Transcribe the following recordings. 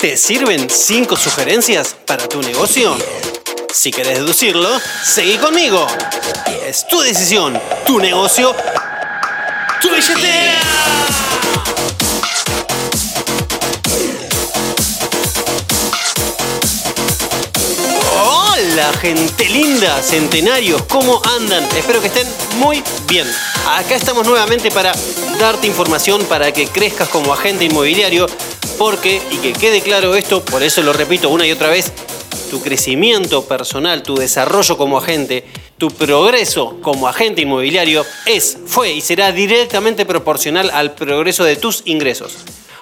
¿Te sirven 5 sugerencias para tu negocio? Si querés deducirlo, seguí conmigo. Es tu decisión, tu negocio, tu billetera. Hola gente linda, centenarios, ¿cómo andan? Espero que estén muy bien. Acá estamos nuevamente para darte información para que crezcas como agente inmobiliario, porque, y que quede claro esto, por eso lo repito una y otra vez, tu crecimiento personal, tu desarrollo como agente, tu progreso como agente inmobiliario es, fue y será directamente proporcional al progreso de tus ingresos.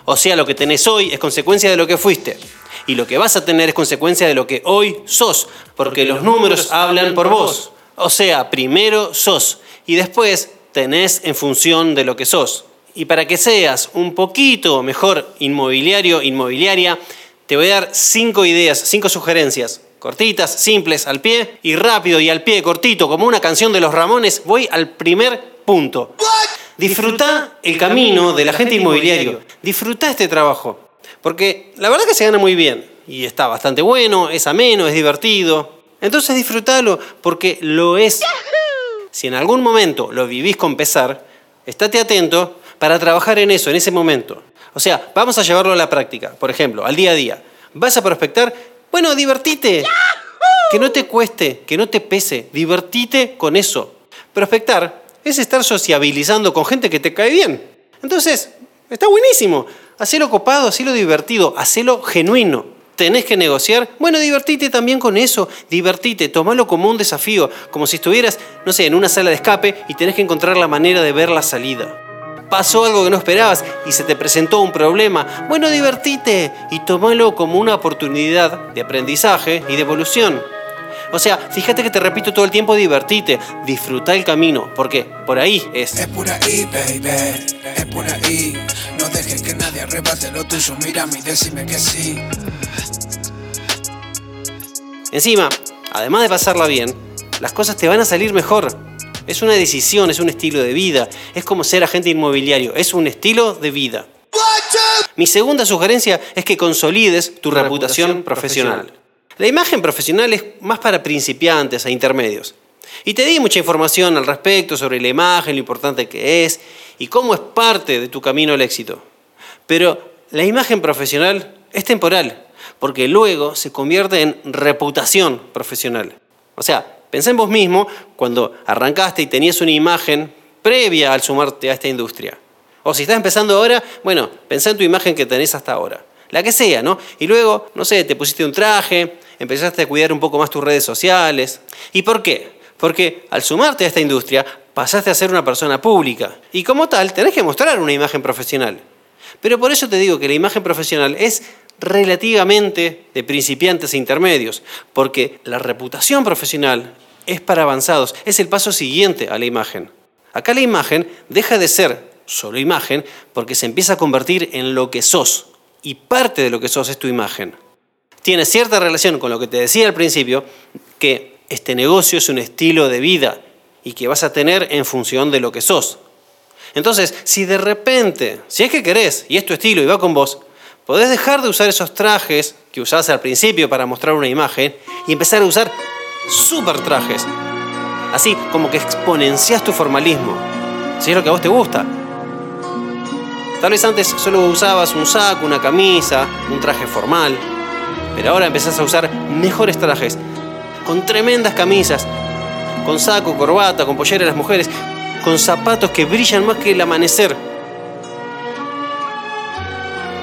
O sea, lo que tenés hoy es consecuencia de lo que fuiste. Y lo que vas a tener es consecuencia de lo que hoy sos, porque los números hablan por vos. O sea, primero sos y después tenés en función de lo que sos. Y para que seas un poquito mejor inmobiliario, inmobiliaria, te voy a dar cinco ideas, cinco sugerencias. Cortitas, simples, al pie y rápido y al pie, cortito, como una canción de los Ramones, voy al primer punto. Disfruta el camino del agente inmobiliario. Disfruta este trabajo. Porque la verdad que se gana muy bien. Y está bastante bueno, es ameno, es divertido. Entonces disfrútalo porque lo es. Si en algún momento lo vivís con pesar, estate atento para trabajar en eso, en ese momento. O sea, vamos a llevarlo a la práctica. Por ejemplo, al día a día. ¿Vas a prospectar? Bueno, divertite. Que no te cueste, que no te pese. Divertite con eso. Prospectar es estar sociabilizando con gente que te cae bien. Entonces, está buenísimo. Hacelo copado, hacelo divertido, hacelo genuino. ¿Tenés que negociar? Bueno, divertite también con eso. Divertite, tomalo como un desafío, como si estuvieras, no sé, en una sala de escape y tenés que encontrar la manera de ver la salida. Pasó algo que no esperabas y se te presentó un problema. Bueno, divertite y tomalo como una oportunidad de aprendizaje y de evolución. O sea, fíjate que te repito todo el tiempo, divertite, disfruta el camino, porque por ahí es. Es por ahí, baby, es por ahí. No dejes que nadie arrebate lo tuyo, mírame y decime que sí. Encima, además de pasarla bien, las cosas te van a salir mejor. Es una decisión, es un estilo de vida. Es como ser agente inmobiliario, es un estilo de vida. Mi segunda sugerencia es que consolides tu reputación profesional. La imagen profesional es más para principiantes e intermedios. Y te di mucha información al respecto sobre la imagen, lo importante que es y cómo es parte de tu camino al éxito. Pero la imagen profesional es temporal, porque luego se convierte en reputación profesional. O sea, pensá en vos mismo cuando arrancaste y tenías una imagen previa al sumarte a esta industria. O si estás empezando ahora, bueno, pensá en tu imagen que tenés hasta ahora. La que sea, ¿no? Y luego, no sé, te pusiste un traje, empezaste a cuidar un poco más tus redes sociales. ¿Y por qué? Porque al sumarte a esta industria pasaste a ser una persona pública y como tal tenés que mostrar una imagen profesional. Pero por eso te digo que la imagen profesional es relativamente de principiantes e intermedios, porque la reputación profesional es para avanzados, es el paso siguiente a la imagen. Acá la imagen deja de ser solo imagen porque se empieza a convertir en lo que sos y parte de lo que sos es tu imagen. Tiene cierta relación con lo que te decía al principio, que este negocio es un estilo de vida y que vas a tener en función de lo que sos. Entonces, si de repente, si es que querés y es tu estilo y va con vos, podés dejar de usar esos trajes que usabas al principio para mostrar una imagen y empezar a usar super trajes. Así como que exponencias tu formalismo, si es lo que a vos te gusta. Tal vez antes solo usabas un saco, una camisa, un traje formal, pero ahora empezás a usar mejores trajes, con tremendas camisas, con saco, corbata, con pollera de las mujeres, con zapatos que brillan más que el amanecer.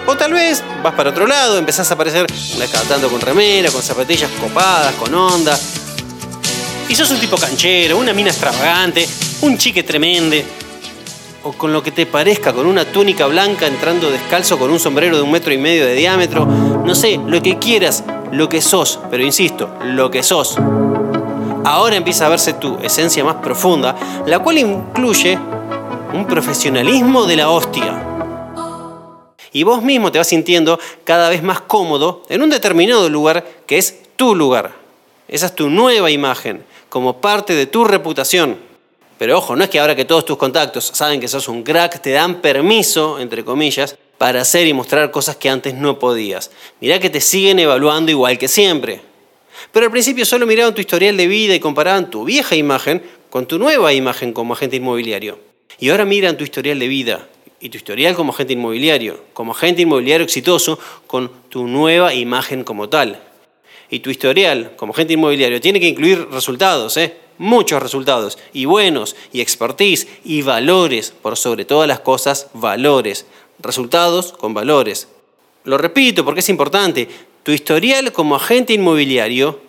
O tal vez vas para otro lado, empezás a aparecer tanto con remera, con zapatillas copadas, con onda. Y sos un tipo canchero, una mina extravagante, un chique tremende. O con lo que te parezca, con una túnica blanca entrando descalzo con un sombrero de un metro y medio de diámetro. No sé, lo que quieras, lo que sos. Pero insisto, lo que sos. Ahora empieza a verse tu esencia más profunda, la cual incluye un profesionalismo de la hostia. Y vos mismo te vas sintiendo cada vez más cómodo en un determinado lugar que es tu lugar. Esa es tu nueva imagen, como parte de tu reputación. Pero ojo, no es que ahora que todos tus contactos saben que sos un crack, te dan permiso, entre comillas, para hacer y mostrar cosas que antes no podías. Mirá que te siguen evaluando igual que siempre. Pero al principio solo miraban tu historial de vida y comparaban tu vieja imagen con tu nueva imagen como agente inmobiliario. Y ahora miran tu historial de vida y tu historial como agente inmobiliario, como agente inmobiliario exitoso con tu nueva imagen como tal. Y tu historial como agente inmobiliario tiene que incluir resultados, ¿eh? muchos resultados, y buenos, y expertise, y valores, por sobre todas las cosas, valores. Resultados con valores. Lo repito porque es importante, tu historial como agente inmobiliario,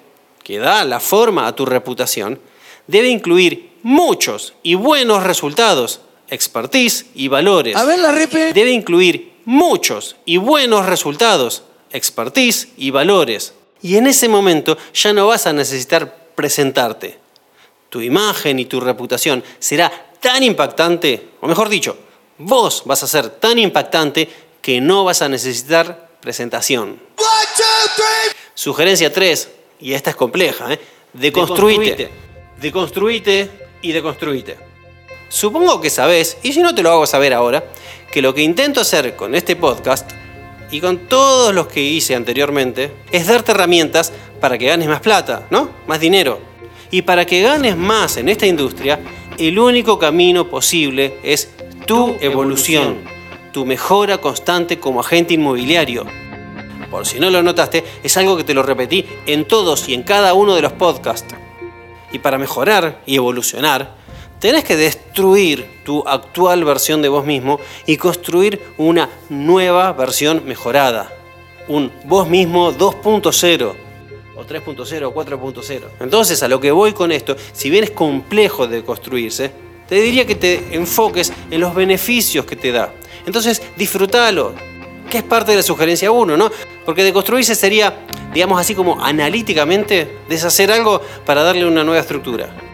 que da la forma a tu reputación, debe incluir muchos y buenos resultados, expertise y valores. A ver la repe. Debe incluir muchos y buenos resultados, expertise y valores. Y en ese momento ya no vas a necesitar presentarte. Tu imagen y tu reputación será tan impactante, o mejor dicho, vos vas a ser tan impactante que no vas a necesitar presentación. Sugerencia 3, y esta es compleja, ¿eh? deconstruite. Deconstruite y deconstruite. Supongo que sabés, y si no te lo hago saber ahora, que lo que intento hacer con este podcast y con todos los que hice anteriormente es darte herramientas para que ganes más plata, ¿no? Más dinero. Y para que ganes más en esta industria, el único camino posible es tu evolución, tu mejora constante como agente inmobiliario. Por si no lo notaste, es algo que te lo repetí en todos y en cada uno de los podcasts. Y para mejorar y evolucionar, tenés que destruir tu actual versión de vos mismo y construir una nueva versión mejorada. Un vos mismo 2.0 o 3.0 o 4.0. Entonces, a lo que voy con esto, si bien es complejo de construirse, te diría que te enfoques en los beneficios que te da. Entonces, disfrútalo, que es parte de la sugerencia 1, ¿no? Porque de construirse sería, digamos así como analíticamente, deshacer algo para darle una nueva estructura.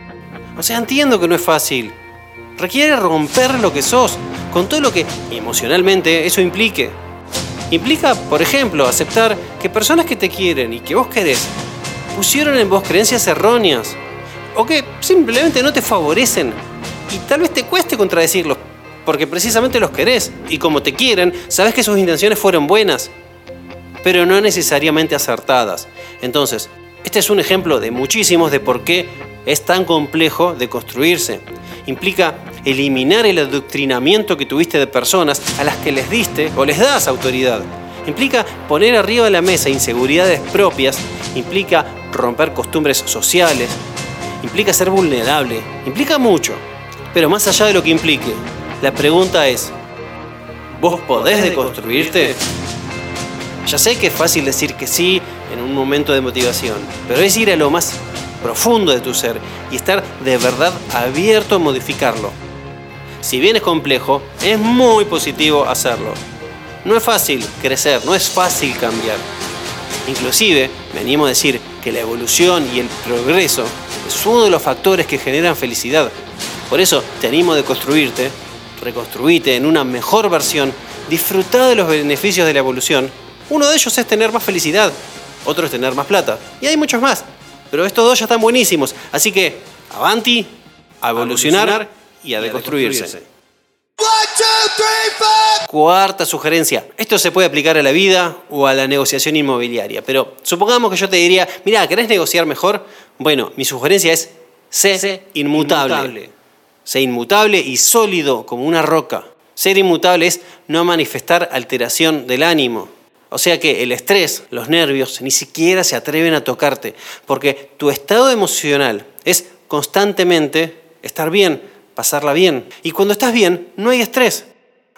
O sea, entiendo que no es fácil. Requiere romper lo que sos, con todo lo que emocionalmente eso implique. Implica, por ejemplo, aceptar que personas que te quieren y que vos querés pusieron en vos creencias erróneas o que simplemente no te favorecen y tal vez te cueste contradecirlos porque precisamente los querés y como te quieren, sabes que sus intenciones fueron buenas, pero no necesariamente acertadas. Entonces, este es un ejemplo de muchísimos de por qué es tan complejo de construirse. Implica eliminar el adoctrinamiento que tuviste de personas a las que les diste o les das autoridad. Implica poner arriba de la mesa inseguridades propias, implica romper costumbres sociales, implica ser vulnerable, implica mucho. Pero más allá de lo que implique, la pregunta es, ¿vos podés deconstruirte? Ya sé que es fácil decir que sí en un momento de motivación, pero es ir a lo más profundo de tu ser y estar de verdad abierto a modificarlo. Si bien es complejo, es muy positivo hacerlo. No es fácil crecer, no es fácil cambiar. Inclusive, venimos a decir que la evolución y el progreso es uno de los factores que generan felicidad. Por eso te animo a construirte reconstruite en una mejor versión, disfruta de los beneficios de la evolución. Uno de ellos es tener más felicidad, otro es tener más plata. Y hay muchos más. Pero estos dos ya están buenísimos. Así que, avanti, a evolucionar, y a deconstruirse. Cuarta sugerencia. Esto se puede aplicar a la vida o a la negociación inmobiliaria. Pero supongamos que yo te diría, mira, ¿querés negociar mejor? Bueno, mi sugerencia es sé inmutable. Sé inmutable y sólido como una roca. Ser inmutable es no manifestar alteración del ánimo. O sea que el estrés, los nervios, ni siquiera se atreven a tocarte, porque tu estado emocional es constantemente estar bien, pasarla bien. Y cuando estás bien, no hay estrés.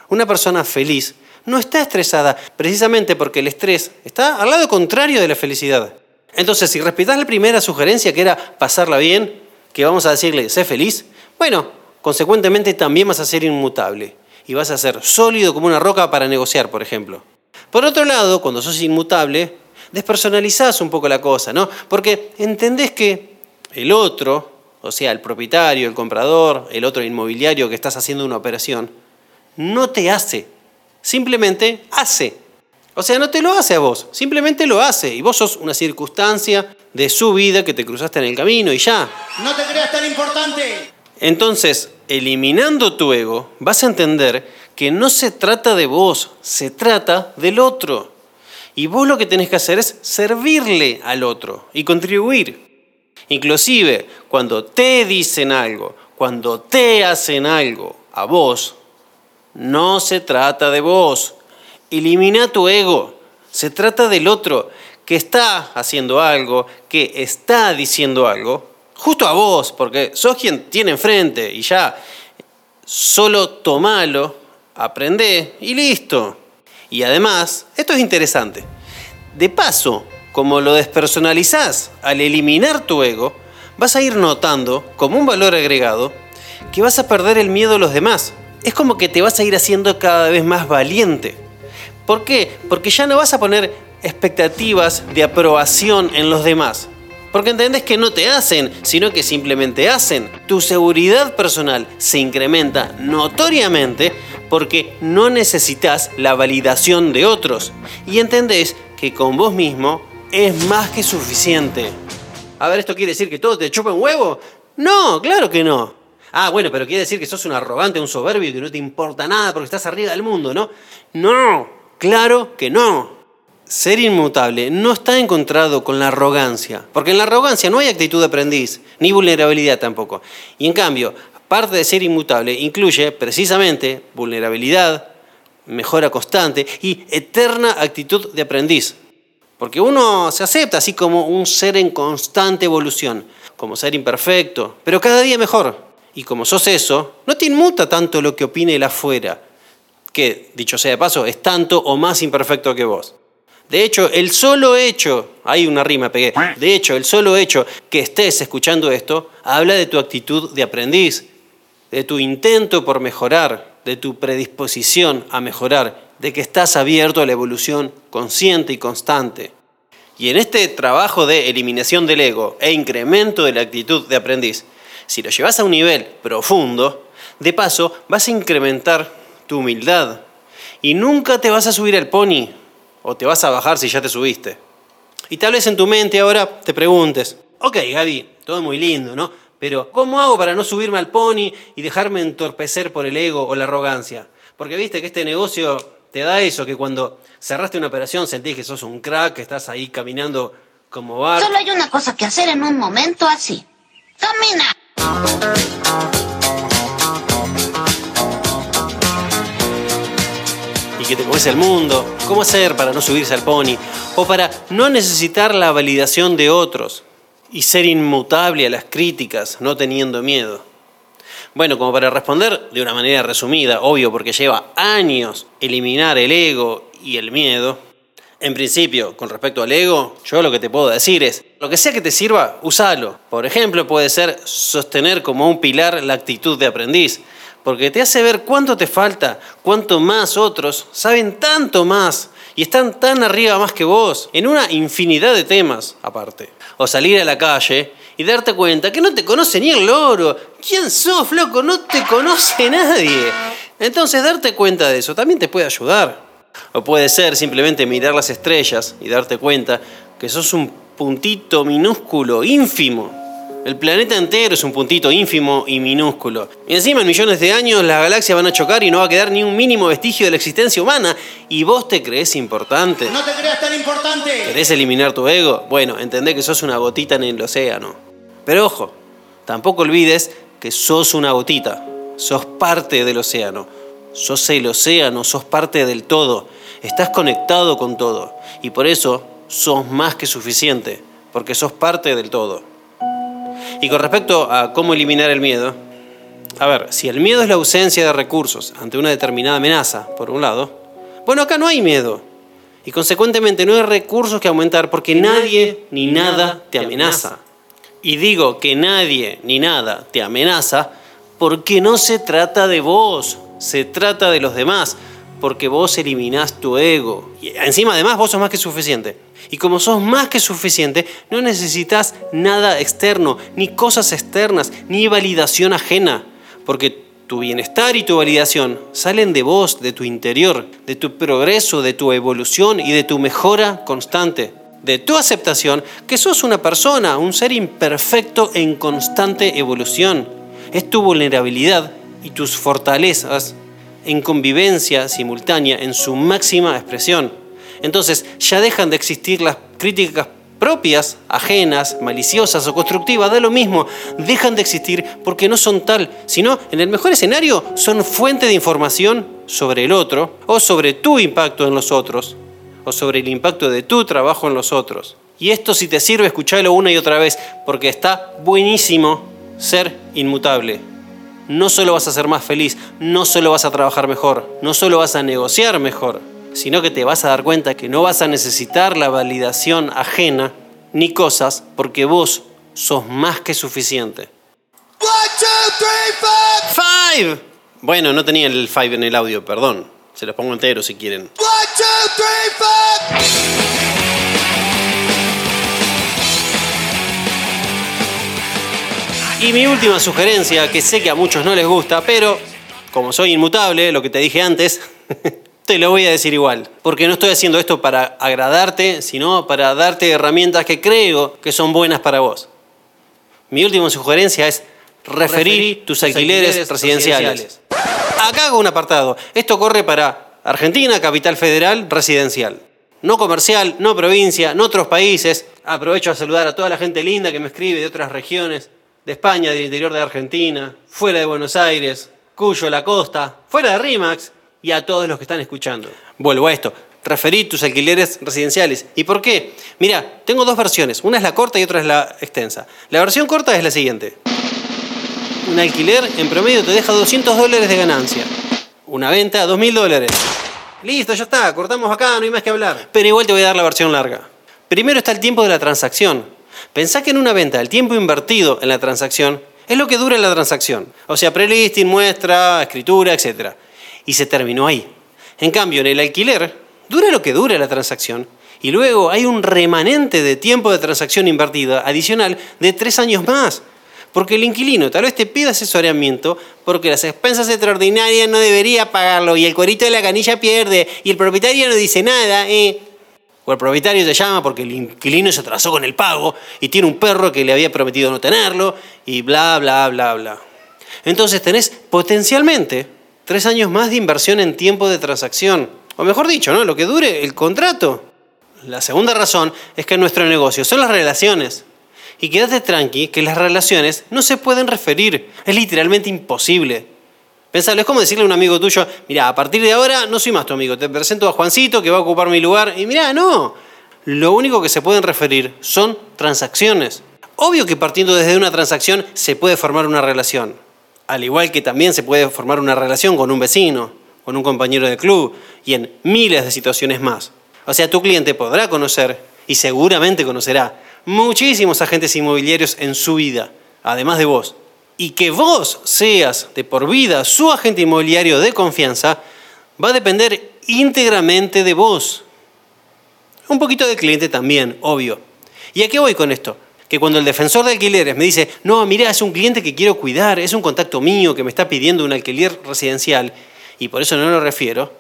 Una persona feliz no está estresada, precisamente porque el estrés está al lado contrario de la felicidad. Entonces, si respetas la primera sugerencia, que era pasarla bien, que vamos a decirle, sé feliz, bueno, consecuentemente también vas a ser inmutable y vas a ser sólido como una roca para negociar, por ejemplo. Por otro lado, cuando sos inmutable, despersonalizás un poco la cosa, ¿no? Porque entendés que el otro, o sea, el propietario, el comprador, el otro inmobiliario que estás haciendo una operación, no te hace, simplemente hace. O sea, no te lo hace a vos, simplemente lo hace. Y vos sos una circunstancia de su vida que te cruzaste en el camino y ya. No te creas tan importante. Entonces, eliminando tu ego, vas a entender que no se trata de vos, se trata del otro. Y vos lo que tenés que hacer es servirle al otro y contribuir. Inclusive, cuando te dicen algo, cuando te hacen algo a vos, no se trata de vos. Elimina tu ego. Se trata del otro que está haciendo algo, que está diciendo algo, justo a vos, porque sos quien tiene enfrente y ya solo tomalo, aprende y listo. Y además, esto es interesante. De paso, como lo despersonalizás al eliminar tu ego, vas a ir notando, como un valor agregado, que vas a perder el miedo a los demás. Es como que te vas a ir haciendo cada vez más valiente. ¿Por qué? Porque ya no vas a poner expectativas de aprobación en los demás. Porque entendés que no te hacen, sino que simplemente hacen. Tu seguridad personal se incrementa notoriamente porque no necesitas la validación de otros. Y entendés que con vos mismo es más que suficiente. A ver, ¿esto quiere decir que todo te chupa un huevo? No, claro que no. Ah, bueno, pero quiere decir que sos un arrogante, un soberbio que no te importa nada porque estás arriba del mundo, ¿no? No, claro que no ser inmutable no está encontrado con la arrogancia, porque en la arrogancia no hay actitud de aprendiz, ni vulnerabilidad tampoco. Y en cambio, parte de ser inmutable incluye precisamente vulnerabilidad, mejora constante y eterna actitud de aprendiz. Porque uno se acepta así como un ser en constante evolución, como ser imperfecto, pero cada día mejor. Y como sos eso, no te inmuta tanto lo que opine el afuera, que, dicho sea de paso, es tanto o más imperfecto que vos. De hecho, el solo hecho, hay una rima, pegué, de hecho, el solo hecho que estés escuchando esto habla de tu actitud de aprendiz, de tu intento por mejorar, de tu predisposición a mejorar, de que estás abierto a la evolución consciente y constante. Y en este trabajo de eliminación del ego e incremento de la actitud de aprendiz, si lo llevas a un nivel profundo, de paso vas a incrementar tu humildad y nunca te vas a subir al pony o te vas a bajar si ya te subiste. Y tal vez en tu mente ahora te preguntes, ok Gaby, todo muy lindo, ¿no? Pero ¿cómo hago para no subirme al pony y dejarme entorpecer por el ego o la arrogancia? Porque viste que este negocio te da eso, que cuando cerraste una operación sentís que sos un crack, que estás ahí caminando como bar. Solo hay una cosa que hacer en un momento así. ¡Camina! que te comes el mundo, cómo hacer para no subirse al pony, o para no necesitar la validación de otros y ser inmutable a las críticas, no teniendo miedo. Bueno, como para responder de una manera resumida, obvio porque lleva años eliminar el ego y el miedo, en principio, con respecto al ego, yo lo que te puedo decir es, lo que sea que te sirva, usalo. Por ejemplo, puede ser sostener como un pilar la actitud de aprendiz, porque te hace ver cuánto te falta, cuánto más otros saben tanto más y están tan arriba más que vos, en una infinidad de temas aparte. O salir a la calle y darte cuenta que no te conoce ni el loro. ¿Quién sos, loco? No te conoce nadie. Entonces darte cuenta de eso también te puede ayudar. O puede ser simplemente mirar las estrellas y darte cuenta que sos un puntito minúsculo, ínfimo, el planeta entero es un puntito ínfimo y minúsculo. Y encima en millones de años las galaxias van a chocar y no va a quedar ni un mínimo vestigio de la existencia humana. Y vos te crees importante. No te creas tan importante. ¿Querés eliminar tu ego? Bueno, entendé que sos una gotita en el océano. Pero ojo, tampoco olvides que sos una gotita. Sos parte del océano. Sos el océano, sos parte del todo. Estás conectado con todo. Y por eso sos más que suficiente. Porque sos parte del todo. Y con respecto a cómo eliminar el miedo, a ver, si el miedo es la ausencia de recursos ante una determinada amenaza, por un lado, bueno, acá no hay miedo. Y consecuentemente no hay recursos que aumentar porque nadie ni nada te amenaza. Y digo que nadie ni nada te amenaza porque no se trata de vos, se trata de los demás, porque vos eliminás tu ego. Y encima además vos sos más que suficiente. Y como sos más que suficiente, no necesitas nada externo, ni cosas externas, ni validación ajena, porque tu bienestar y tu validación salen de vos, de tu interior, de tu progreso, de tu evolución y de tu mejora constante, de tu aceptación que sos una persona, un ser imperfecto en constante evolución. Es tu vulnerabilidad y tus fortalezas en convivencia simultánea en su máxima expresión. Entonces ya dejan de existir las críticas propias, ajenas, maliciosas o constructivas, da lo mismo, dejan de existir porque no son tal, sino en el mejor escenario son fuente de información sobre el otro o sobre tu impacto en los otros o sobre el impacto de tu trabajo en los otros. Y esto si te sirve, escucharlo una y otra vez, porque está buenísimo ser inmutable. No solo vas a ser más feliz, no solo vas a trabajar mejor, no solo vas a negociar mejor, sino que te vas a dar cuenta que no vas a necesitar la validación ajena ni cosas porque vos sos más que suficiente. five. Bueno, no tenía el five en el audio, perdón. Se los pongo entero si quieren. Y mi última sugerencia, que sé que a muchos no les gusta, pero como soy inmutable, lo que te dije antes, te lo voy a decir igual, porque no estoy haciendo esto para agradarte, sino para darte herramientas que creo que son buenas para vos. Mi última sugerencia es referir tus alquileres, residenciales. Acá hago un apartado. Esto corre para Argentina, capital federal, residencial. No comercial, no provincia, no otros países. Aprovecho a saludar a toda la gente linda que me escribe de otras regiones, de España, del interior de Argentina, fuera de Buenos Aires, Cuyo, la costa, fuera de RIMAX, y a todos los que están escuchando. Vuelvo a esto. Referí tus alquileres residenciales. ¿Y por qué? Mira, tengo dos versiones. Una es la corta y otra es la extensa. La versión corta es la siguiente. Un alquiler en promedio te deja 200 dólares de ganancia. Una venta, 2.000 dólares. Listo, ya está, cortamos acá, no hay más que hablar. Pero igual te voy a dar la versión larga. Primero está el tiempo de la transacción. Pensá que en una venta el tiempo invertido en la transacción es lo que dura la transacción. O sea, prelisting, muestra, escritura, etc y se terminó ahí. En cambio, en el alquiler, dura lo que dura la transacción y luego hay un remanente de tiempo de transacción invertida adicional de tres años más. Porque el inquilino tal vez te pida asesoramiento porque las expensas extraordinarias no debería pagarlo y el cuerito de la canilla pierde y el propietario no dice nada. Eh. O el propietario te llama porque el inquilino se atrasó con el pago y tiene un perro que le había prometido no tenerlo y bla, bla, bla, bla. Entonces tenés potencialmente Tres años más de inversión en tiempo de transacción. O mejor dicho, ¿no? lo que dure el contrato. La segunda razón es que nuestro negocio son las relaciones. Y quédate tranqui que las relaciones no se pueden referir. Es literalmente imposible. Pensalo, es como decirle a un amigo tuyo, mira, a partir de ahora no soy más tu amigo, te presento a Juancito que va a ocupar mi lugar. Y mira, no. Lo único que se pueden referir son transacciones. Obvio que partiendo desde una transacción se puede formar una relación al igual que también se puede formar una relación con un vecino, con un compañero de club y en miles de situaciones más. O sea, tu cliente podrá conocer y seguramente conocerá muchísimos agentes inmobiliarios en su vida, además de vos. Y que vos seas de por vida su agente inmobiliario de confianza va a depender íntegramente de vos. Un poquito del cliente también, obvio. ¿Y a qué voy con esto? que cuando el defensor de alquileres me dice, no, mira, es un cliente que quiero cuidar, es un contacto mío que me está pidiendo un alquiler residencial y por eso no lo refiero,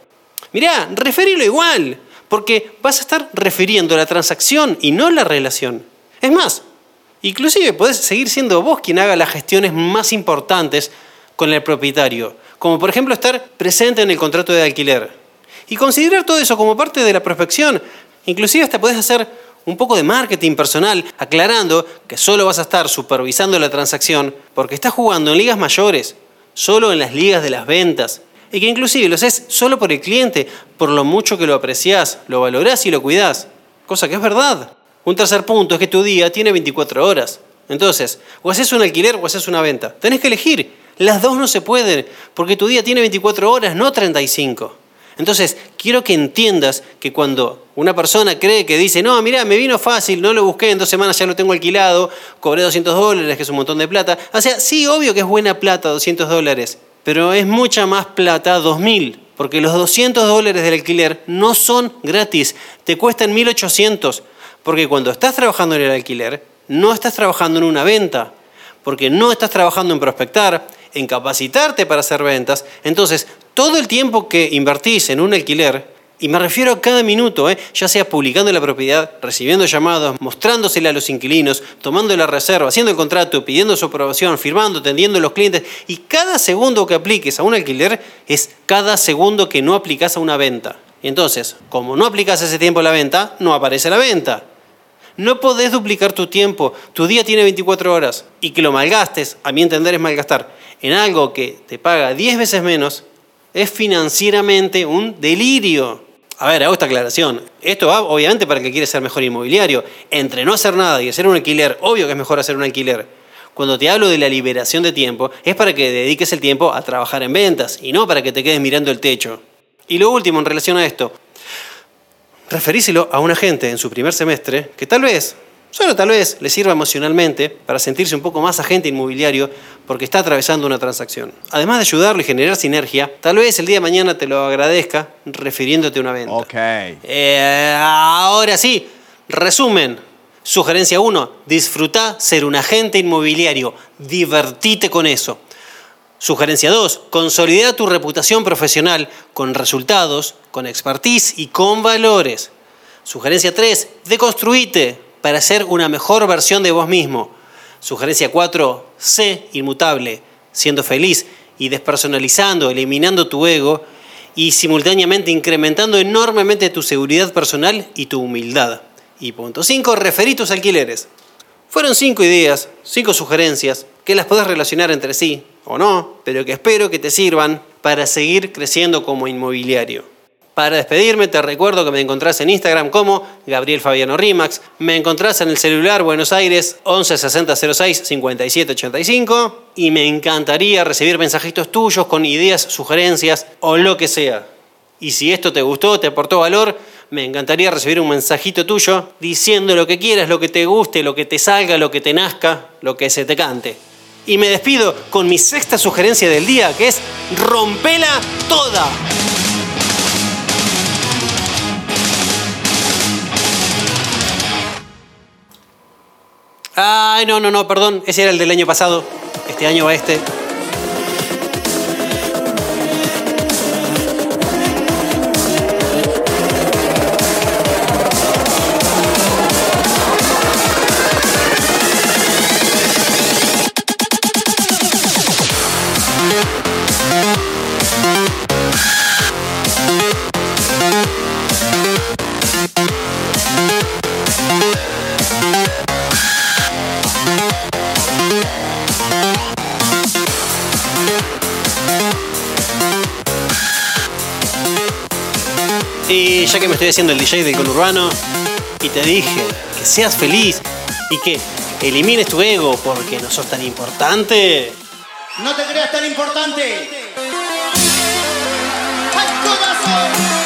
mira, referilo igual, porque vas a estar refiriendo la transacción y no la relación. Es más, inclusive podés seguir siendo vos quien haga las gestiones más importantes con el propietario, como por ejemplo estar presente en el contrato de alquiler. Y considerar todo eso como parte de la prospección. Inclusive hasta podés hacer un poco de marketing personal, aclarando que solo vas a estar supervisando la transacción porque estás jugando en ligas mayores, solo en las ligas de las ventas, y que inclusive lo haces solo por el cliente, por lo mucho que lo apreciás, lo valorás y lo cuidás, cosa que es verdad. Un tercer punto es que tu día tiene 24 horas. Entonces, o haces un alquiler o haces una venta. Tenés que elegir. Las dos no se pueden, porque tu día tiene 24 horas, no 35. Entonces, quiero que entiendas que cuando una persona cree que dice, no, mira, me vino fácil, no lo busqué, en dos semanas ya lo tengo alquilado, cobré 200 dólares, que es un montón de plata. O sea, sí, obvio que es buena plata, 200 dólares, pero es mucha más plata, 2000, porque los 200 dólares del alquiler no son gratis, te cuestan 1800, porque cuando estás trabajando en el alquiler, no estás trabajando en una venta, porque no estás trabajando en prospectar, en capacitarte para hacer ventas. Entonces, todo el tiempo que invertís en un alquiler Y me refiero a cada minuto, ¿eh? ya sea publicando la propiedad, recibiendo llamados, mostrándosela a los inquilinos, tomando la reserva, haciendo el contrato, pidiendo su aprobación, firmando, atendiendo a los clientes. Y cada segundo que apliques a un alquiler es cada segundo que no aplicas a una venta. Y entonces, como no aplicas ese tiempo a la venta, no aparece la venta. No podés duplicar tu tiempo. Tu día tiene 24 horas. Y que lo malgastes, a mi entender es malgastar, en algo que te paga 10 veces menos, es financieramente un delirio. A ver, hago esta aclaración. Esto va obviamente para que quiere ser mejor inmobiliario. Entre no hacer nada y hacer un alquiler, obvio que es mejor hacer un alquiler. Cuando te hablo de la liberación de tiempo, es para que dediques el tiempo a trabajar en ventas y no para que te quedes mirando el techo. Y lo último en relación a esto, referíselo a un agente en su primer semestre que tal vez Solo tal vez le sirva emocionalmente para sentirse un poco más agente inmobiliario porque está atravesando una transacción. Además de ayudarlo y generar sinergia, tal vez el día de mañana te lo agradezca refiriéndote a una venta. Ok. Eh, ahora sí, resumen. Sugerencia 1, disfruta ser un agente inmobiliario, divertite con eso. Sugerencia 2, consolida tu reputación profesional con resultados, con expertise y con valores. Sugerencia 3, deconstruite, para ser una mejor versión de vos mismo. Sugerencia 4, sé inmutable, siendo feliz y despersonalizando, eliminando tu ego y simultáneamente incrementando enormemente tu seguridad personal y tu humildad. Y punto 5, referí tus alquileres. Fueron cinco ideas, cinco sugerencias, que las podés relacionar entre sí o no, pero que espero que te sirvan para seguir creciendo como inmobiliario. Para despedirme, te recuerdo que me encontrás en Instagram como Gabriel Fabiano Rimax. Me encontrás en el celular Buenos Aires 11 60 06 57 85. Y me encantaría recibir mensajitos tuyos con ideas, sugerencias o lo que sea. Y si esto te gustó, te aportó valor, me encantaría recibir un mensajito tuyo diciendo lo que quieras, lo que te guste, lo que te salga, lo que te nazca, lo que se te cante. Y me despido con mi sexta sugerencia del día, que es rompela toda. Ay, no, no, no, perdón. Ese era el del año pasado. Este año va este. Y ya que me estoy haciendo el DJ del conurbano y te dije que seas feliz y que elimines tu ego porque no sos tan importante. No te creas tan importante. ¡Al corazón!